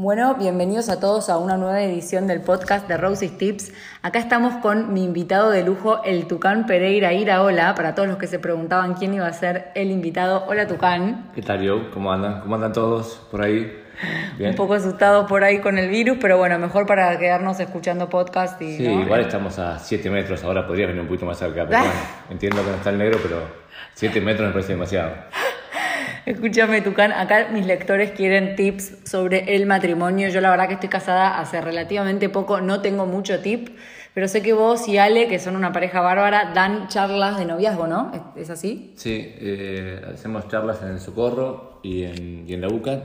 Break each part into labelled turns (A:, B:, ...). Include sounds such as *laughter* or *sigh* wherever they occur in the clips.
A: Bueno, bienvenidos a todos a una nueva edición del podcast de Rosie's Tips. Acá estamos con mi invitado de lujo, el Tucán Pereira Ira. Hola, para todos los que se preguntaban quién iba a ser el invitado. Hola, Tucán.
B: ¿Qué tal, yo? ¿Cómo andan? ¿Cómo andan todos por ahí?
A: Un poco asustados por ahí con el virus, pero bueno, mejor para quedarnos escuchando podcast y.
B: Sí, igual estamos a 7 metros, ahora podría venir un poquito más cerca, pero *laughs* bueno, entiendo que no está el negro, pero 7 metros me parece demasiado.
A: Escúchame, Tucán, acá mis lectores quieren tips sobre el matrimonio. Yo la verdad que estoy casada hace relativamente poco, no tengo mucho tip, pero sé que vos y Ale, que son una pareja bárbara, dan charlas de noviazgo, ¿no? ¿Es así?
B: Sí, eh, hacemos charlas en el Socorro y en, la UCA.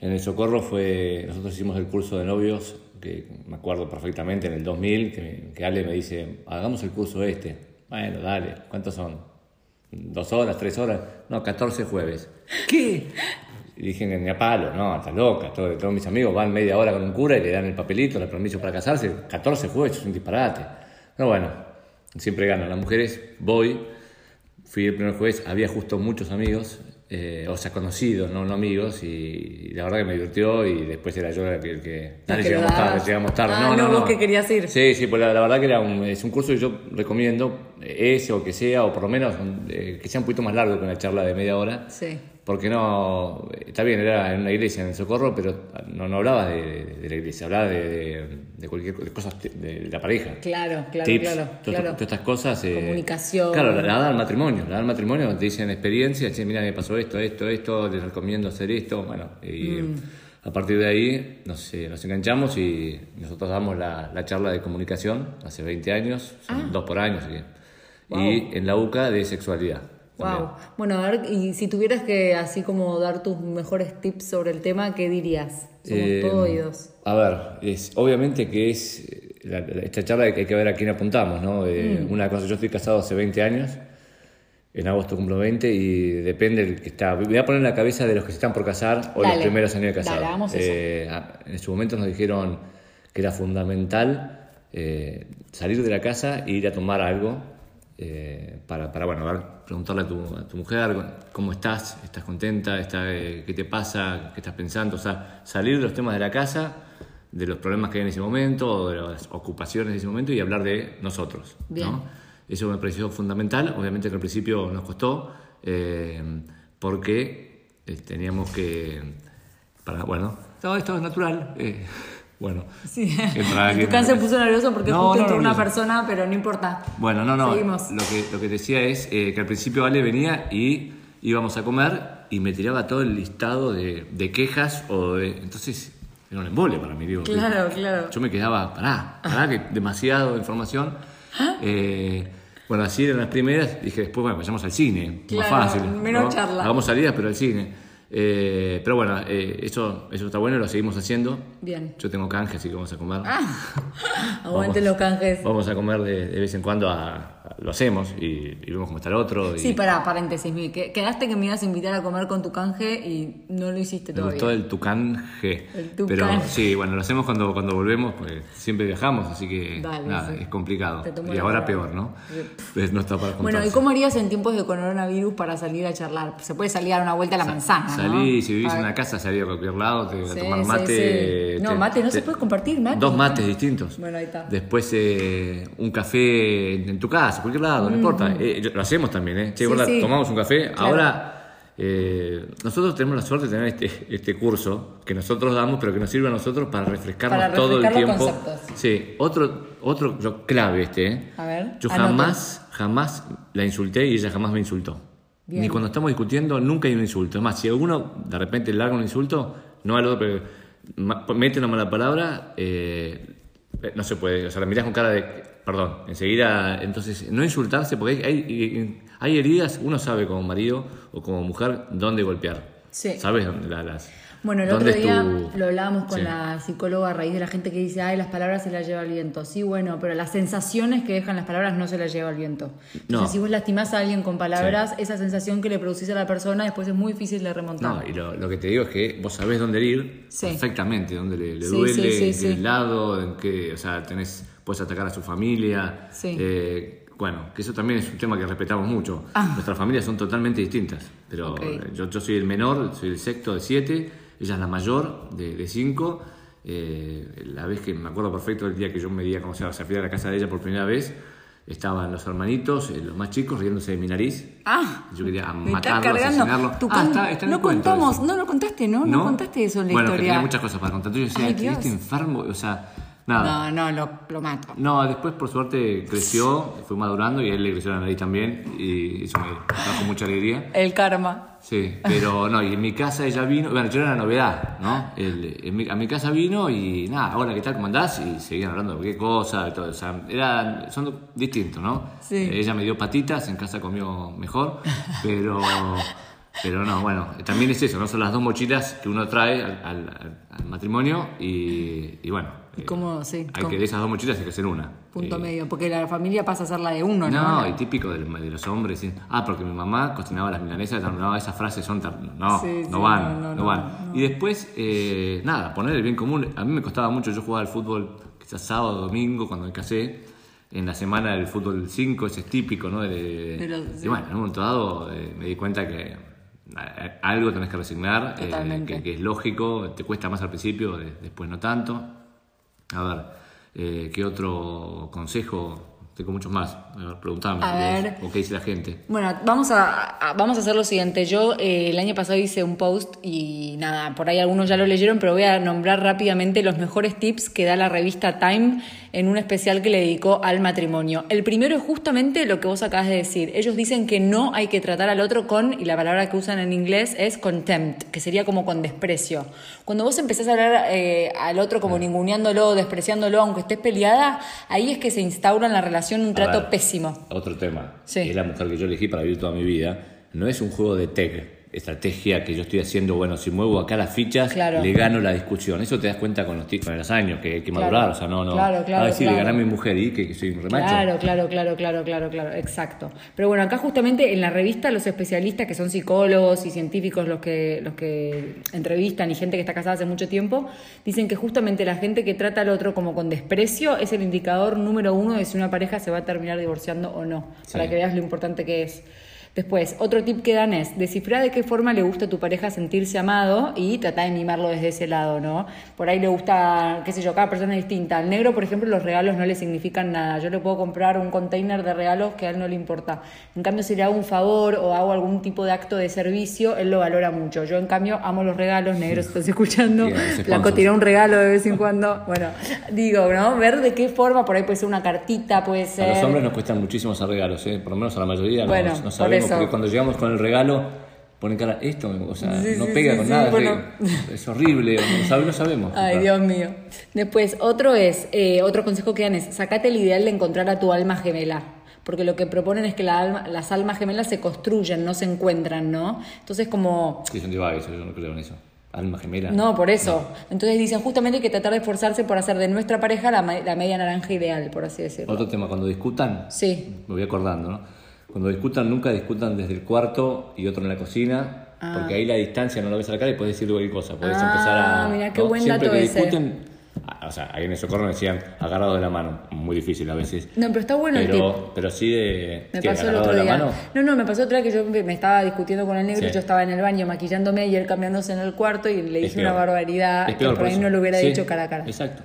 B: En el Socorro fue, nosotros hicimos el curso de novios, que me acuerdo perfectamente, en el 2000, que, que Ale me dice, hagamos el curso este. Bueno, dale, ¿cuántos son? Dos horas, tres horas, no, 14 jueves. ¿Qué? Y dije, ni a palo, no, está loca. Todos, todos, mis amigos van media hora con un cura y le dan el papelito, el permiso para casarse. 14 jueves, es un disparate. Pero bueno, siempre ganan las mujeres. Voy, fui el primer jueves, había justo muchos amigos, eh, o sea, conocidos, no, no amigos, y, la verdad que me divirtió y después era yo el que... que
A: dale, llegamos tarde, llegamos tarde.
B: Ah,
A: no, no, no, vos que querías ir.
B: Sí, sí, pues la, la, verdad que era un, es un curso que yo recomiendo, ese o que sea, o por lo menos eh, que sea un poquito más largo que una charla de media hora.
A: Sí
B: porque no, está bien, era en una iglesia, en el Socorro, pero no, no hablaba de, de, la iglesia, hablaba de, de cualquier de cosas de, la pareja.
A: Claro, claro,
B: Tips,
A: claro.
B: Todas,
A: claro.
B: estas cosas. Eh,
A: Comunicación.
B: Claro, la, la da al matrimonio, la da al matrimonio, te dicen experiencia, che, mira, me pasó esto, esto, esto, les recomiendo hacer esto, bueno, y
A: Mm.
B: a partir de ahí nos, eh, nos enganchamos y nosotros damos la, la charla de comunicación hace 20 años, son
A: Ah.
B: dos por año, así que.
A: Wow.
B: Y en la UCA de sexualidad.
A: Wow. Bueno, a ver, y si tuvieras que así como dar tus mejores tips sobre el tema, ¿qué dirías? Somos
B: Eh,
A: todo oídos.
B: A ver, es, obviamente que es eh, la- la- esta charla que hay que ver a quién apuntamos, ¿no? Eh,
A: Mm.
B: Una cosa, yo estoy casado hace 20 años, en agosto cumplo 20 y depende del que está. Voy a poner en la cabeza de los que se están por casar o
A: Dale,
B: los primeros años de casar.
A: dale, eso.
B: Eh, a- en su momento nos dijeron que era fundamental eh, salir de la casa e ir a tomar algo eh, para, para, bueno, ver, preguntarle a tu, a tu mujer cómo estás, estás contenta, está, eh, qué te pasa, qué estás pensando, o sea, salir de los temas de la casa, de los problemas que hay en ese momento, o de las ocupaciones de ese momento y hablar de nosotros.
A: Bien.
B: ¿no? Eso me pareció fundamental, obviamente que al principio nos costó, eh, porque eh, teníamos que, para, bueno, todo esto es natural. eh, bueno,
A: Sí. *laughs* se puso nervioso porque
B: No,
A: justo
B: no,
A: entró una persona, pero no importa.
B: Bueno, no, no.
A: Seguimos.
B: Lo que, lo que decía es eh, que al principio Ale venía y íbamos a comer y me tiraba todo el listado de, de quejas o de. Entonces, era un embole para mí, digo.
A: Claro, claro.
B: Yo me quedaba, pará, pará, que demasiado información. Eh, bueno, así eran las primeras. Dije, después, bueno, vayamos al cine.
A: Claro,
B: más fácil.
A: menos
B: ¿no?
A: charla.
B: Hagamos salidas, pero al cine. Eh, pero bueno, eh, eso, eso está bueno, lo seguimos haciendo.
A: Bien.
B: Yo tengo canje, así que vamos a comer. *laughs*
A: Aguante
B: Vamos.
A: los canjes.
B: Vamos a comer de, de vez en cuando, a, a- lo hacemos y, y vemos cómo está el otro. Y
A: Sí, para paréntesis, mi, que- quedaste que me ibas a invitar a comer con tu canje y no lo hiciste
B: me
A: todavía.
B: gustó el tucán G.
A: El.
B: Pero sí, bueno, lo hacemos cuando, cuando volvemos, porque siempre viajamos, así que
A: Dale,
B: nada,
A: sí.
B: es complicado. Y ahora peor, ¿no? Pues no está para
A: Bueno, ¿y
B: contarse.
A: cómo harías en tiempos de coronavirus para salir a charlar? Se puede salir a dar una vuelta a la manzana.
B: Salí, si vivís
A: A
B: en
A: ver.
B: una casa, salí a cualquier lado, te, a
A: Sí,
B: tomar
A: sí,
B: mate.
A: sí. No,
B: te-
A: mate, no
B: te-
A: se puede compartir, mate.
B: Dos mates distintos.
A: Bueno, ahí está.
B: Después eh, un café en tu casa, cualquier lado, no importa. Eh, lo hacemos también, ¿eh? Che, gorda, tomamos un café.
A: Claro.
B: Ahora, eh, nosotros tenemos la suerte de tener este, este curso que nosotros damos, pero que nos sirve a nosotros para refrescarnos
A: Para
B: todo el tiempo.
A: conceptos.
B: Sí, otro, otro yo, clave este, ¿eh?
A: A ver,
B: Yo jamás, jamás la insulté y ella jamás me insultó.
A: Bien.
B: Ni cuando estamos discutiendo, nunca hay un insulto. Es más, si alguno de repente larga un insulto, no al otro, pero mete una mala palabra, eh, no se puede. O sea, la mirás con cara de. Perdón, enseguida. Entonces, no insultarse, porque hay, heridas, uno sabe como marido o como mujer dónde golpear.
A: Sí.
B: ¿Sabes dónde la- las.
A: Bueno, el otro día
B: tu-
A: lo hablábamos con
B: Sí.
A: la psicóloga a raíz de la gente que dice, ay, las palabras se las lleva el viento. Sí, bueno, pero las sensaciones que dejan las palabras no se las lleva el viento. Entonces,
B: No.
A: si vos lastimás a alguien con palabras, esa sensación que le producís a la persona después es muy difícil de remontar.
B: No, y lo, lo que te digo es que vos sabés dónde ir
A: Sí.
B: perfectamente, dónde le, le
A: Sí,
B: duele,
A: sí, sí,
B: en
A: sí.
B: qué lado, en qué, o sea, tenés, puedes atacar a su familia.
A: Sí.
B: Eh, bueno, que eso también es un tema que respetamos mucho.
A: Ah.
B: Nuestras familias son totalmente distintas, pero
A: Ok.
B: eh, yo, yo soy el menor, soy el sexto de siete, ella es la mayor de, de cinco. Eh, la vez que me acuerdo perfecto el día que yo me di a conocer, o sea, fui a la casa de ella por primera vez, estaban los hermanitos, eh, los más chicos, riéndose de mi nariz.
A: Ah,
B: Yo quería matarlo, asesinarlo.
A: Tu
B: Ah,
A: can-
B: está- está en
A: no
B: el
A: contamos, no lo contaste, ¿no? No, contaste eso en la
B: bueno, que
A: historia.
B: tenía muchas cosas para contar. Yo decía,
A: Ay,
B: que este enfermo, o sea, nada.
A: No, no, lo, lo mato.
B: No, después por suerte creció, fue madurando y a él le creció la nariz también y eso me trajo mucha alegría.
A: El karma.
B: Sí, pero no, y en mi casa ella vino, bueno, yo era la novedad, ¿no? El- en mi- a mi casa vino y nada, hola, ¿qué tal? ¿Cómo andás? Y seguían hablando de qué cosa, y todo, o sea, eran, son distintos, ¿no?
A: Sí.
B: Eh, Ella me dio patitas, en casa comió mejor, pero, pero no, bueno, también es eso, ¿no? Son las dos mochilas que uno trae al, al- al matrimonio y, y bueno.
A: ¿Y cómo? Sí,
B: Hay
A: cómo-
B: que de esas dos mochilas hay que hacer una.
A: Punto
B: Eh,
A: medio, porque la familia pasa a ser la de uno, ¿no?
B: no, y típico de, de los hombres. sí. Ah, porque mi mamá cocinaba las milanesas. No, esas frases son. No,
A: Sí,
B: no van,
A: no,
B: no,
A: no,
B: van. Y después, eh, nada, poner el bien común. A mí me costaba mucho. Yo jugaba al fútbol quizás sábado, domingo, cuando me casé. En la semana del fútbol 5, ese es típico, ¿no? De-
A: De los-
B: Y bueno, en un momento dado eh, me di cuenta que eh, algo tenés que resignar, eh, que, que es lógico, te cuesta más al principio, de- después no tanto. A ver, eh, ¿qué otro consejo? Tengo muchos más. A ver, preguntame.
A: A ver.
B: ¿O qué dice la gente?
A: Bueno, vamos a, a- vamos a hacer lo siguiente. Yo eh, el año pasado hice un post y nada, por ahí algunos ya lo leyeron, pero voy a nombrar rápidamente los mejores tips que da la revista Time en un especial que le dedicó al matrimonio. El primero es justamente lo que vos acabas de decir. Ellos dicen que no hay que tratar al otro con, y la palabra que usan en inglés es contempt, que sería como con desprecio. Cuando vos empezás a hablar eh, al otro como ninguneándolo, despreciándolo, aunque estés peleada, ahí es que se instaura en la relación un trato
B: ver,
A: pésimo.
B: Otro tema.
A: Sí.
B: Es la mujer que yo elegí para vivir toda mi vida. No es un juego de tech, estrategia que yo estoy haciendo. Bueno, si muevo acá las fichas,
A: Claro.
B: le gano la discusión. Eso te das cuenta con los, con los años, que hay que
A: Claro.
B: madurar. O sea, no, no.
A: Claro, claro,
B: a decir, le
A: claro.
B: gané a mi mujer y que, que soy un remacho.
A: Claro, claro, claro, claro, claro, claro, exacto. Pero bueno, acá justamente en la revista los especialistas que son psicólogos y científicos los que los que entrevistan y gente que está casada hace mucho tiempo dicen que justamente la gente que trata al otro como con desprecio es el indicador número uno de si una pareja se va a terminar divorciando o no,
B: Sí.
A: para que veas lo importante que es. Después, otro tip que dan es descifrar de qué forma le gusta a tu pareja sentirse amado y tratar de mimarlo desde ese lado, ¿no? Por ahí le gusta, qué sé yo, cada persona es distinta. Al negro, por ejemplo, los regalos no le significan nada. Yo le puedo comprar un container de regalos que a él no le importa. En cambio, si le hago un favor o hago algún tipo de acto de servicio, él lo valora mucho. Yo, en cambio, amo los regalos, negro, si estás escuchando. Blanco tiró un regalo de vez en cuando. Bueno, digo, ¿no? Ver de qué forma, por ahí puede ser una cartita, puede
B: A
A: ser...
B: los hombres nos cuestan muchísimo hacer regalos, ¿eh? por lo menos a la mayoría no-
A: Bueno,
B: no,
A: por
B: sabemos,
A: eso.
B: porque cuando llegamos con el regalo ponen cara, esto, o sea,
A: Sí,
B: no pega
A: sí,
B: con
A: sí,
B: nada, es
A: bueno.
B: re- es, horrible, no, sabe- no sabemos.
A: Ay,
B: Claro.
A: Dios mío. Después, otro es, eh, otro consejo que dan es, sacate el ideal de encontrar a tu alma gemela. Porque lo que proponen es que la alma- las almas gemelas se construyen, no se encuentran, ¿no? Entonces, como,
B: Sí, son divagues, yo no creo en eso. Alma gemela.
A: no, por eso. Entonces dicen justamente que tratar de esforzarse por hacer de nuestra pareja la media naranja ideal, por así decirlo.
B: Otro tema, cuando discutan,
A: Sí.
B: me voy acordando, ¿no? Cuando discutan, nunca discutan desde el cuarto y otro en la cocina, porque ahí la distancia no la ves a la cara y puedes decir cualquier cosa. Puedes
A: Ah,
B: empezar a.
A: mirá qué
B: ¿no?
A: buen
B: Siempre
A: dato
B: que
A: ese.
B: discuten, ah, o sea, ahí en el socorro me decían agarrados de la mano, muy difícil a veces.
A: No, pero está bueno el tip.
B: pero, pero sí de.
A: Me
B: ¿qué,
A: pasó el otro
B: la
A: día.
B: mano?
A: No, no, me pasó otra vez que yo me estaba discutiendo con el negro
B: Sí.
A: y yo estaba en el baño maquillándome y él cambiándose en el cuarto y le dije una barbaridad
B: Es
A: que
B: peor
A: por ahí no lo hubiera
B: Sí,
A: dicho cara a cara.
B: Exacto.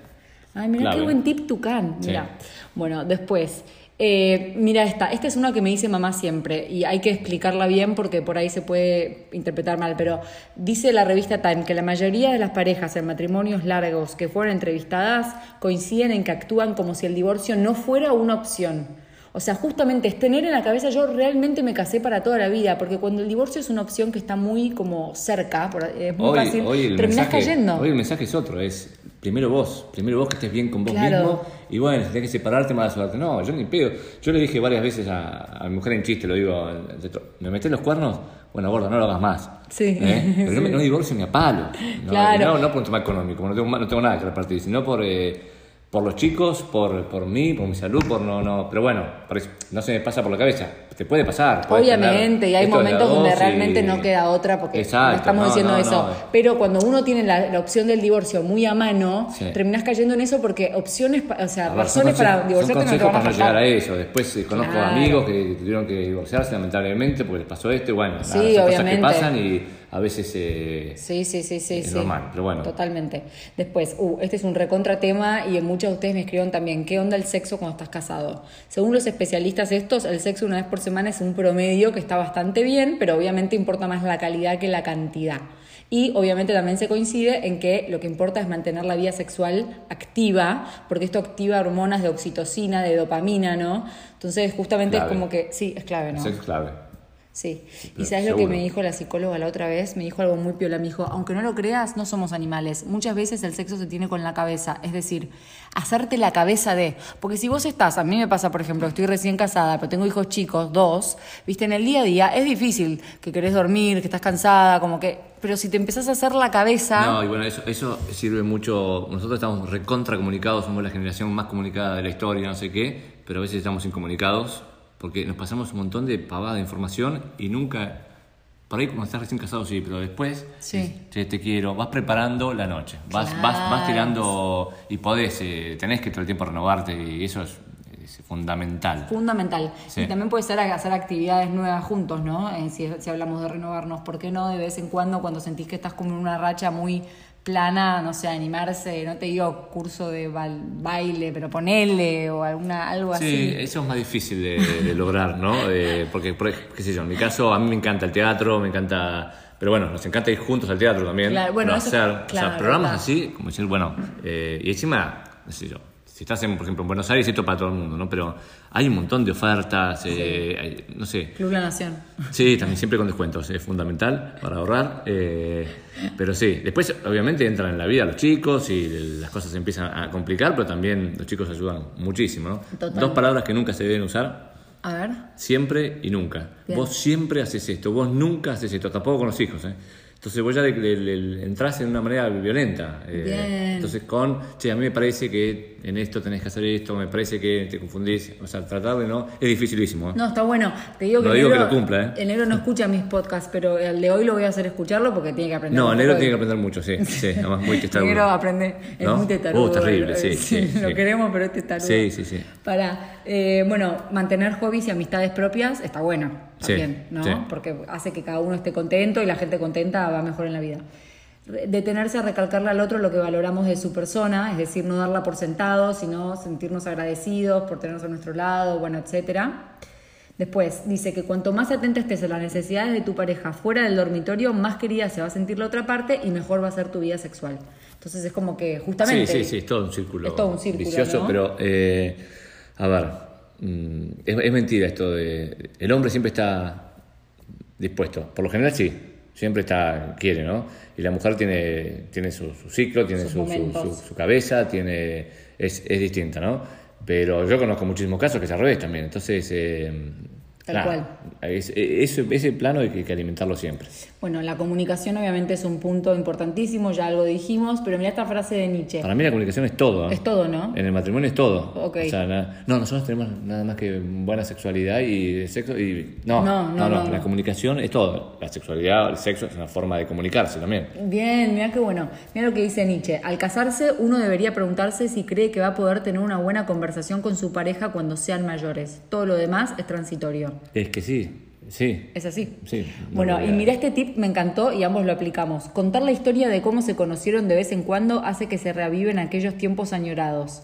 A: Ay, mira qué buen tip Tucán.
B: Sí.
A: Mira. Bueno, después. Eh, mira esta, esta es una que me dice mamá siempre y hay que explicarla bien porque por ahí se puede interpretar mal, pero dice la revista Time que la mayoría de las parejas en matrimonios largos que fueron entrevistadas coinciden en que actúan como si el divorcio no fuera una opción. O sea, justamente es tener en la cabeza, yo realmente me casé para toda la vida, porque cuando el divorcio es una opción que está muy como cerca, es muy
B: Hoy,
A: fácil,
B: hoy el
A: terminás
B: mensaje,
A: cayendo.
B: Hoy el mensaje es otro, es primero vos, primero vos que estés bien con vos
A: Claro.
B: mismo y bueno, si tenés que separarte más suerte. No, yo ni pedo. Yo le dije varias veces a, a mi mujer en chiste, lo digo, ¿me metés los cuernos? Bueno, gorda, no lo hagas más.
A: Sí.
B: ¿Eh? Pero no, me- no divorcio ni a palo. No,
A: Claro.
B: no, no por un tema económico, no tengo, no tengo nada que repartir, sino por, eh, por los chicos, por, por mí, por mi salud, por no, no. Pero bueno, no se me pasa por la cabeza. Te puede pasar.
A: Obviamente, y hay momentos donde
B: y-
A: realmente no queda otra porque
B: Exacto,
A: no estamos
B: no,
A: diciendo
B: no,
A: eso. Pero cuando uno tiene la, la opción del divorcio muy a mano,
B: Sí.
A: terminás cayendo en eso porque opciones, o sea,
B: ver,
A: razones para divorciarte no te van a
B: para no llegar a eso. Después eh, conozco
A: Claro.
B: amigos que, tuvieron que divorciarse lamentablemente porque les pasó esto. y Bueno, nada,
A: Sí,
B: cosas que pasan y a veces eh,
A: Sí, sí, sí, sí.
B: es
A: sí.
B: normal, pero bueno.
A: Totalmente. Después, uh, este es un recontra tema y muchos de ustedes me escribieron también, ¿qué onda el sexo cuando estás casado? Según los especialistas estos, el sexo una vez por semana es un promedio que está bastante bien, pero obviamente importa más la calidad que la cantidad. Y obviamente también se coincide en que lo que importa es mantener la vida sexual activa, porque esto activa hormonas de oxitocina, de dopamina, ¿no? Entonces, justamente
B: Clave.
A: es como que, sí, es clave,
B: El
A: ¿no?
B: sexo es clave.
A: Sí.
B: pero
A: Y sabes lo que me dijo la psicóloga la otra vez, me dijo algo muy piola, me dijo, aunque no lo creas, no somos animales. Muchas veces el sexo se tiene con la cabeza, es decir, hacerte la cabeza de, porque si vos estás, a mí me pasa, por ejemplo, estoy recién casada, pero tengo hijos chicos, dos, viste, en el día a día es difícil que querés dormir, que estás cansada, como que, pero si te empezás a hacer la cabeza,
B: No, y bueno, eso, eso sirve mucho. Nosotros estamos recontra comunicados, somos la generación más comunicada de la historia, no sé qué, pero a veces estamos incomunicados porque nos pasamos un montón de pavada de información y nunca. Por ahí cuando estás recién casado, sí, pero después,
A: Sí.
B: es, "Che, te quiero, vas preparando la noche, vas, vas, vas tirando y podés, eh, tenés que todo el tiempo renovarte y eso es, es fundamental.
A: Fundamental.
B: Sí.
A: Y también puede ser hacer actividades nuevas juntos, ¿no? Eh, si, si hablamos de renovarnos, ¿por qué no de vez en cuando cuando sentís que estás como en una racha muy plana, no sé, animarse, no te digo curso de baile, pero ponele o alguna algo
B: Sí,
A: así.
B: eso es más difícil de, de lograr, ¿no? Eh, porque, qué sé yo, en mi caso, a mí me encanta el teatro, me encanta... Pero bueno, nos encanta ir juntos al teatro también.
A: Claro, bueno,
B: no hacer, o
A: claro,
B: sea, programas
A: claro.
B: así, como decir, bueno, eh, y encima, qué sé yo, si estás, en, por ejemplo, en Buenos Aires, esto para todo el mundo, ¿no? Pero hay un montón de ofertas, eh, hay- no sé,
A: Club La Nación.
B: Sí, también siempre con descuentos, es fundamental para ahorrar. eh, pero sí, después obviamente entran en la vida los chicos y las cosas se empiezan a complicar, pero también los chicos ayudan muchísimo. ¿no?
A: Total.
B: Dos palabras que nunca se deben usar,
A: A ver.
B: siempre y nunca.
A: Bien.
B: Vos siempre haces esto, vos nunca haces esto, tampoco con los hijos. ¿eh? Entonces vos ya le, le- le- entrás en una manera violenta. eh,
A: Bien.
B: Entonces con, che, a mí me parece que en esto tenés que hacer esto, me parece que te confundís. O sea, tratar de no... Es dificilísimo. ¿eh?
A: No, está bueno. Te digo que,
B: Lo digo
A: negro,
B: que lo cumpla, ¿eh?
A: el negro no escucha mis podcasts, pero el de hoy lo voy a hacer escucharlo porque tiene que aprender.
B: No, el negro tiene que
A: de-
B: aprender mucho, sí. sí *laughs* además muy testarudo.
A: Negro aprende, es
B: ¿No?
A: muy testarudo.
B: Uh, terrible, *laughs* sí, sí,
A: Lo queremos, pero es testarudo.
B: Sí, sí, sí.
A: Para, eh, bueno, mantener hobbies y amistades propias está bueno también, ¿no?
B: sí.
A: Porque hace que cada uno esté contento y la gente contenta va mejor en la vida. Detenerse a recalcarle al otro lo que valoramos de su persona, es decir, no darla por sentado, sino sentirnos agradecidos por tenernos a nuestro lado, bueno, etcétera. Después dice que cuanto más atenta estés a las necesidades de tu pareja fuera del dormitorio, más querida se va a sentir la otra parte y mejor va a ser tu vida sexual. Entonces es como que justamente
B: Sí, sí, sí, es todo un círculo.
A: Es todo un círculo,
B: vicioso,
A: ¿no?
B: pero eh, a ver, mm, es, es mentira esto de. El hombre siempre está dispuesto. Por lo general, sí. Siempre está, quiere, ¿no? Y la mujer tiene, tiene su, su ciclo, tiene su- su cabeza, tiene, es, es distinta, ¿no? Pero yo conozco muchísimos casos que es al revés también. Entonces, eh,
A: Tal cual.
B: es- ese, ese plano hay que, que alimentarlo siempre.
A: Bueno, la comunicación obviamente es un punto importantísimo, ya algo dijimos, pero mira esta frase de Nietzsche.
B: Para mí la comunicación es todo. ¿eh?
A: Es todo, ¿no?
B: En el matrimonio es todo.
A: Ok.
B: O sea, na- no, nosotros tenemos nada más que buena sexualidad y sexo y no,
A: No, no, no,
B: la
A: no.
B: comunicación es todo. La sexualidad, el sexo es una forma de comunicarse también.
A: Bien, mira qué bueno. Mira lo que dice Nietzsche. Al casarse, uno debería preguntarse si cree que va a poder tener una buena conversación con su pareja cuando sean mayores. Todo lo demás es transitorio.
B: Es que sí, sí.
A: ¿Es así?
B: Sí, no
A: Bueno, y mira este tip, me encantó y ambos lo aplicamos. Contar la historia de cómo se conocieron de vez en cuando hace que se reaviven aquellos tiempos añorados.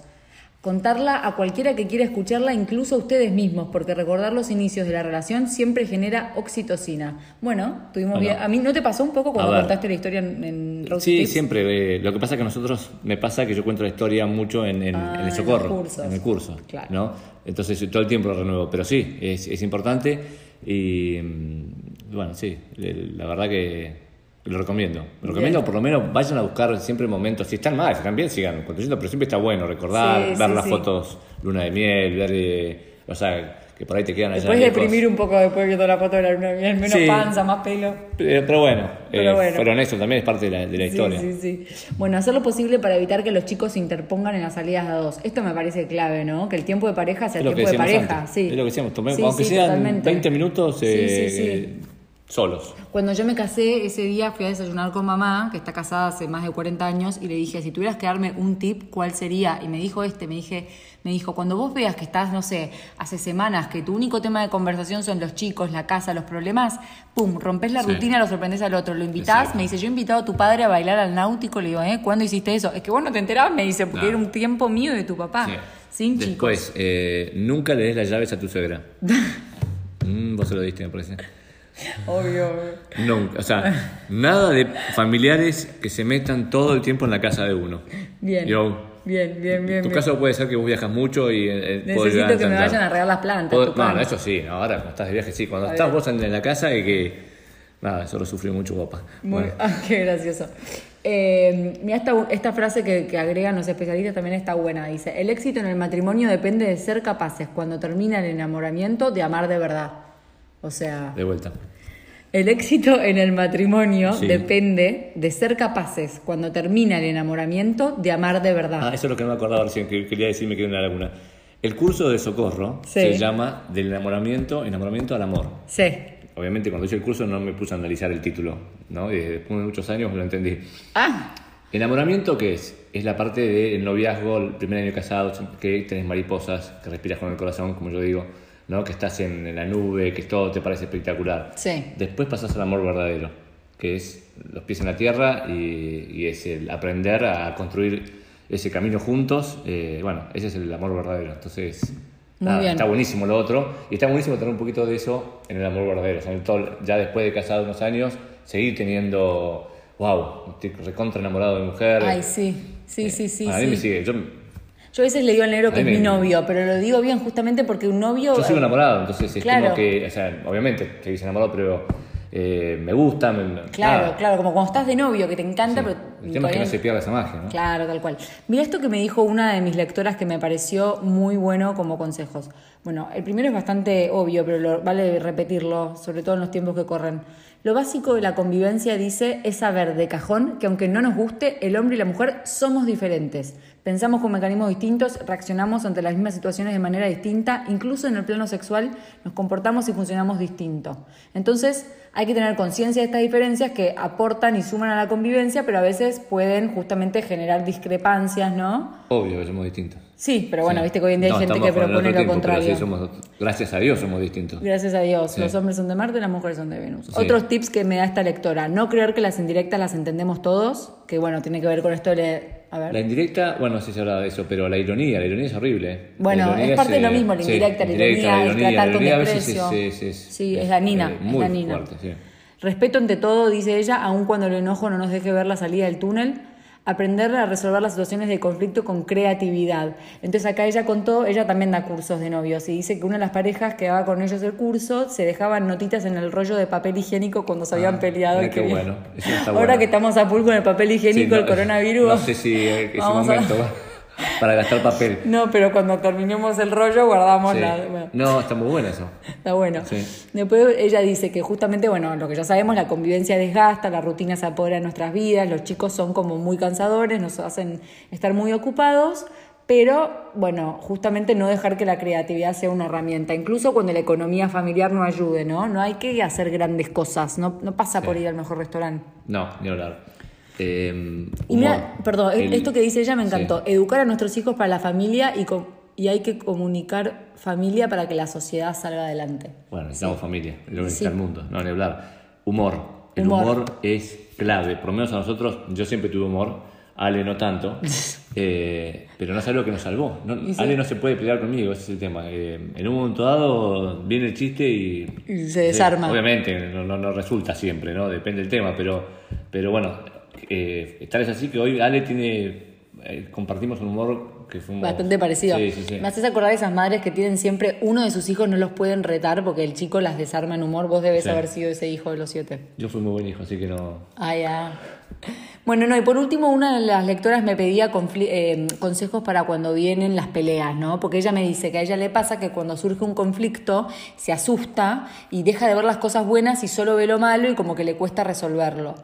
A: Contarla a cualquiera que quiera escucharla, incluso a ustedes mismos, porque recordar los inicios de la relación siempre genera oxitocina. Bueno, tuvimos bien. A mí no te pasó un poco cuando
B: A
A: contaste la historia en, en
B: Sí,
A: Tips?
B: siempre. eh, lo que pasa es que nosotros, me pasa que yo cuento la historia mucho en, en-
A: Ah,
B: en el socorro, en el curso,
A: Claro.
B: ¿no? Entonces todo el tiempo lo renuevo, pero sí, es, es importante y mm, bueno, sí, la verdad que lo recomiendo. Lo recomiendo, por lo menos vayan a buscar siempre momentos, si están mal, si están bien, sigan construyendo, pero siempre está bueno recordar,
A: Sí,
B: ver
A: sí,
B: las
A: sí.
B: fotos, luna de miel, ver, eh, o sea, que por ahí te quedan allá lejos.
A: deprimir un poco después viendo la foto de la luna de miel, menos panza, más pelo.
B: Pero, pero bueno,
A: Pero
B: eh,
A: bueno.
B: fueron eso, también es parte de la, de la historia.
A: Sí, sí. Bueno, hacer lo posible para evitar que los chicos se interpongan en las salidas de a dos. Esto me parece clave, ¿no? Que el tiempo de pareja sea el tiempo de pareja.
B: antes.
A: Sí.
B: Es lo que decíamos, tomemos-
A: Sí,
B: aunque sean
A: totalmente.
B: 20 minutos,
A: Sí, sí, sí.
B: eh, solos.
A: Cuando yo me casé, ese día fui a desayunar con mamá, que está casada hace más de 40 años, y le dije, si tuvieras que darme un tip, ¿cuál sería? Y me dijo este, me dije, me dijo, cuando vos veas que estás, no sé, hace semanas, que tu único tema de conversación son los chicos, la casa, los problemas, pum, rompes la
B: Sí.
A: rutina, lo sorprendes al otro, lo invitás,
B: Exacto.
A: me dice, yo he invitado a tu padre a bailar al náutico, le digo, ¿eh? ¿Cuándo hiciste eso? Es que vos no te enterabas, me dice, porque era un tiempo mío y de tu papá.
B: Sí.
A: Sin chicos.
B: Después, eh, nunca le des las llaves a tu suegra. *laughs* Mm, vos se lo diste, me parece. *laughs*
A: Obvio.
B: Nunca. O sea, nada de familiares que se metan todo el tiempo en la casa de uno.
A: Bien.
B: Yo,
A: Bien, bien, bien.
B: en tu
A: bien.
B: caso puede ser que vos viajas mucho y... eh, podés
A: Necesito que me vayan a regar las plantas.
B: Pod-. No, no, eso sí, ahora cuando estás de viaje sí. Cuando
A: A
B: estás
A: ver.
B: vos en en la casa y que... Nada, eso lo sufrió mucho papá.
A: Muy,
B: Bueno,
A: ah, *laughs* qué gracioso. Eh, mira, esta, esta frase que, que agregan los especialistas también está buena. Dice, el éxito en el matrimonio depende de ser capaces, cuando termina el enamoramiento, de amar de verdad. O sea,
B: de vuelta.
A: el éxito en el matrimonio
B: Sí.
A: depende de ser capaces, cuando termina el enamoramiento, de amar de verdad.
B: Ah, eso es lo que no me acordaba recién, que quería decir, me quedé en la laguna. El curso de socorro
A: Sí.
B: se llama Del enamoramiento, enamoramiento al amor.
A: Sí,
B: Obviamente cuando hice el curso no me puse a analizar el título, ¿no? Y después de muchos años lo entendí.
A: Ah,
B: ¿Enamoramiento qué es? Es la parte del noviazgo, el primer año casado, que tenés mariposas, que respiras con el corazón, como yo digo, ¿no? Que estás en, en la nube, que todo te parece espectacular.
A: Sí.
B: Después pasás al amor verdadero, que es los pies en la tierra y, y es el aprender a construir ese camino juntos. eh, bueno, ese es el amor verdadero. Entonces, nada, está buenísimo lo otro. Y está buenísimo tener un poquito de eso en el amor verdadero. Sobre todo, ya después de casado unos años, seguir teniendo, wow, estoy recontra enamorado de mujer.
A: ay, sí, sí, sí, sí.
B: a mí
A: sí.
B: me sigue. Yo,
A: Yo a veces le digo al negro que es mi novio, pero lo digo bien justamente porque un novio...
B: yo sigo
A: eh,
B: enamorado, entonces es
A: Claro.
B: como que, o sea, obviamente seguís enamorado, pero eh, me gusta. me-
A: Claro,
B: nada.
A: claro, como cuando estás de novio, que te encanta,
B: Sí.
A: pero...
B: El tema es que no se pierda esa magia, ¿no?
A: Claro, tal cual. Mira esto que me dijo una de mis lectoras que me pareció muy bueno como consejos. Bueno, el primero es bastante obvio, pero lo- vale repetirlo, sobre todo en los tiempos que corren. Lo básico de la convivencia, dice, es saber de cajón que aunque no nos guste, el hombre y la mujer somos diferentes. Pensamos con mecanismos distintos, reaccionamos ante las mismas situaciones de manera distinta, incluso en el plano sexual nos comportamos y funcionamos distinto. Entonces, hay que tener conciencia de estas diferencias que aportan y suman a la convivencia, pero a veces pueden justamente generar discrepancias, ¿no?
B: Obvio somos distintos.
A: Sí, pero bueno,
B: Sí.
A: viste que hoy en día hay
B: No,
A: gente que propone lo contrario.
B: sí somos- gracias a Dios somos distintos.
A: Gracias a Dios.
B: Sí.
A: Los hombres son de Marte, las mujeres son de Venus. Otros tips que me da esta lectora. No creer que las indirectas las entendemos todos, que bueno, tiene que ver con esto de... A ver.
B: La indirecta, bueno, sí se habla de eso, pero la ironía, la ironía es horrible. ¿eh?
A: Bueno, es parte de lo mismo, la indirecta, la ironía, el tratar con desprecio.
B: es, es- es-
A: Sí, es dañina,
B: eh,
A: es
B: sí.
A: Respeto ante todo, dice ella, aun cuando el enojo no nos deje ver la salida del túnel. Aprender a resolver las situaciones de conflicto con creatividad. Entonces acá ella contó, ella también da cursos de novios y dice que una de las parejas que daba con ellos el curso se dejaban notitas en el rollo de papel higiénico cuando se habían
B: Ah,
A: peleado.
B: mira qué bueno, eso está
A: Ahora
B: bueno.
A: que estamos a full con el papel higiénico,
B: Sí,
A: el coronavirus.
B: No sé si es un
A: Vamos a-
B: momento *laughs* para gastar papel.
A: No, pero cuando terminemos el rollo guardamos
B: Sí.
A: la... bueno.
B: No, está muy bueno eso.
A: Está bueno.
B: Sí.
A: Después ella dice que justamente, bueno, lo que ya sabemos, la convivencia desgasta, la rutina se apodera de nuestras vidas, los chicos son como muy cansadores, nos hacen estar muy ocupados, pero bueno, justamente no dejar que la creatividad sea una herramienta, incluso cuando la economía familiar no ayude, ¿no? No hay que hacer grandes cosas, no, no pasa por ir al mejor restaurante.
B: No, ni hablar. Eh,
A: Y mira, perdón,
B: El-
A: esto que dice ella me
B: sí.
A: encantó. Educar a nuestros hijos para la familia y, y hay que comunicar familia para que la sociedad salga adelante.
B: Bueno, necesitamos familia, es lo que
A: Sí.
B: el mundo, no ni hablar. Humor. El
A: Humor.
B: humor. es clave, por lo menos a nosotros, yo siempre tuve humor, Ale no tanto, *laughs* eh, pero no es algo que nos salvó. No-
A: sí.
B: Ale no se puede pelear conmigo, ese es el tema. Eh, en un momento dado viene el chiste y...
A: Y se desarma.
B: obviamente, no, no- no resulta siempre, ¿no? Depende del tema, pero, pero bueno, eh, tal es así que hoy Ale tiene... eh, compartimos un humor que fue un
A: Bastante parecido.
B: Sí, sí, sí.
A: Me haces acordar de esas madres que tienen siempre uno de sus hijos no los pueden retar porque el chico las desarma en humor. Vos debes haber sido ese hijo de los siete.
B: Yo fui muy buen hijo, así que no...
A: Ah, ya. Bueno, no, y por último, una de las lectoras me pedía eh, consejos para cuando vienen las peleas, ¿no? Porque ella me dice que a ella le pasa que cuando surge un conflicto se asusta y deja de ver las cosas buenas y solo ve lo malo y como que le cuesta resolverlo.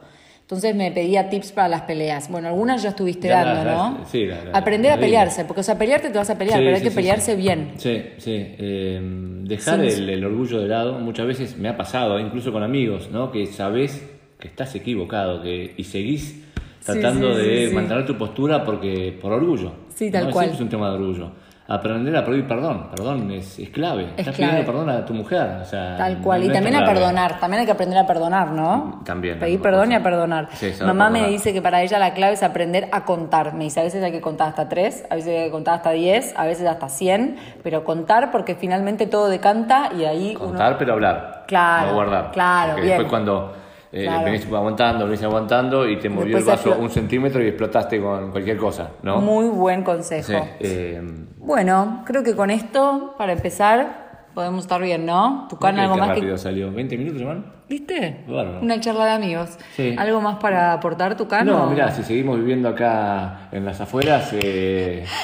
A: Entonces me pedía tips para las peleas. Bueno, algunas ya estuviste
B: Ya
A: dando,
B: las-
A: ¿no?
B: las- sí, la- la-
A: Aprender
B: la
A: a pelearse, porque o sea, pelearte te vas a pelear,
B: Sí,
A: pero hay que pelearse bien.
B: Sí, sí. eh, dejar el, el orgullo de lado, muchas veces me ha pasado, incluso con amigos, ¿no? Que sabes que estás equivocado que, y seguís tratando de mantener tu postura porque por orgullo.
A: Sí, tal
B: ¿no?
A: cual.
B: Siempre es un tema de orgullo. Aprender a pedir perdón, perdón es, es clave.
A: Es
B: Estás
A: clave.
B: pidiendo perdón a tu mujer. O sea,
A: Tal cual.
B: no
A: y también a perdonar. También hay que aprender a perdonar, ¿no?
B: También,
A: Pedir perdón y a perdonar.
B: Sí,
A: Mamá me
B: perdonar.
A: dice que para ella la clave es aprender a contar. Me dice, a veces hay que contar hasta tres, a veces hay que contar hasta diez, a veces hasta cien, pero contar porque finalmente todo decanta y ahí uno-
B: Contar, pero hablar.
A: Claro,
B: No guardar.
A: claro, bien.
B: después cuando eh,
A: Claro.
B: venís aguantando, venís aguantando y te movió el
A: Después
B: vaso un centímetro y explotaste con cualquier cosa, ¿no?
A: Muy buen consejo.
B: Sí, eh,
A: Bueno, creo que con esto, para empezar, podemos estar bien, ¿no? Tucán, algo más
B: rápido
A: que...
B: salió. ¿20 minutos, hermano?
A: ¿Viste? Una charla de amigos.
B: Sí.
A: ¿Algo más para aportar, Tucán?
B: No, mirá, si seguimos viviendo acá en las afueras. Eh, *laughs*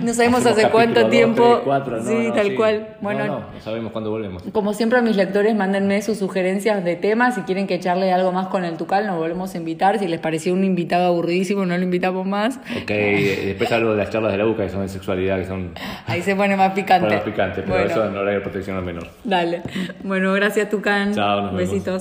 A: No sabemos hace cuánto
B: dos,
A: tiempo.
B: tres, cuatro,
A: sí,
B: no,
A: tal
B: sí.
A: cual.
B: No,
A: Bueno,
B: no, no sabemos cuándo volvemos.
A: como siempre a mis lectores, mándenme sus sugerencias de temas. Si quieren que echarle algo más con el Tucal, nos volvemos a invitar. Si les pareció un invitado aburridísimo, no lo invitamos más.
B: Ok, eh, después hablo de las charlas de la UCA que son de sexualidad, que son *laughs*
A: Ahí se pone más picante. *laughs*
B: para los picantes, pero
A: Bueno,
B: eso en horario de protección al menor.
A: Dale. Bueno, gracias, Tucán.
B: Chao, nos vemos.
A: Besitos.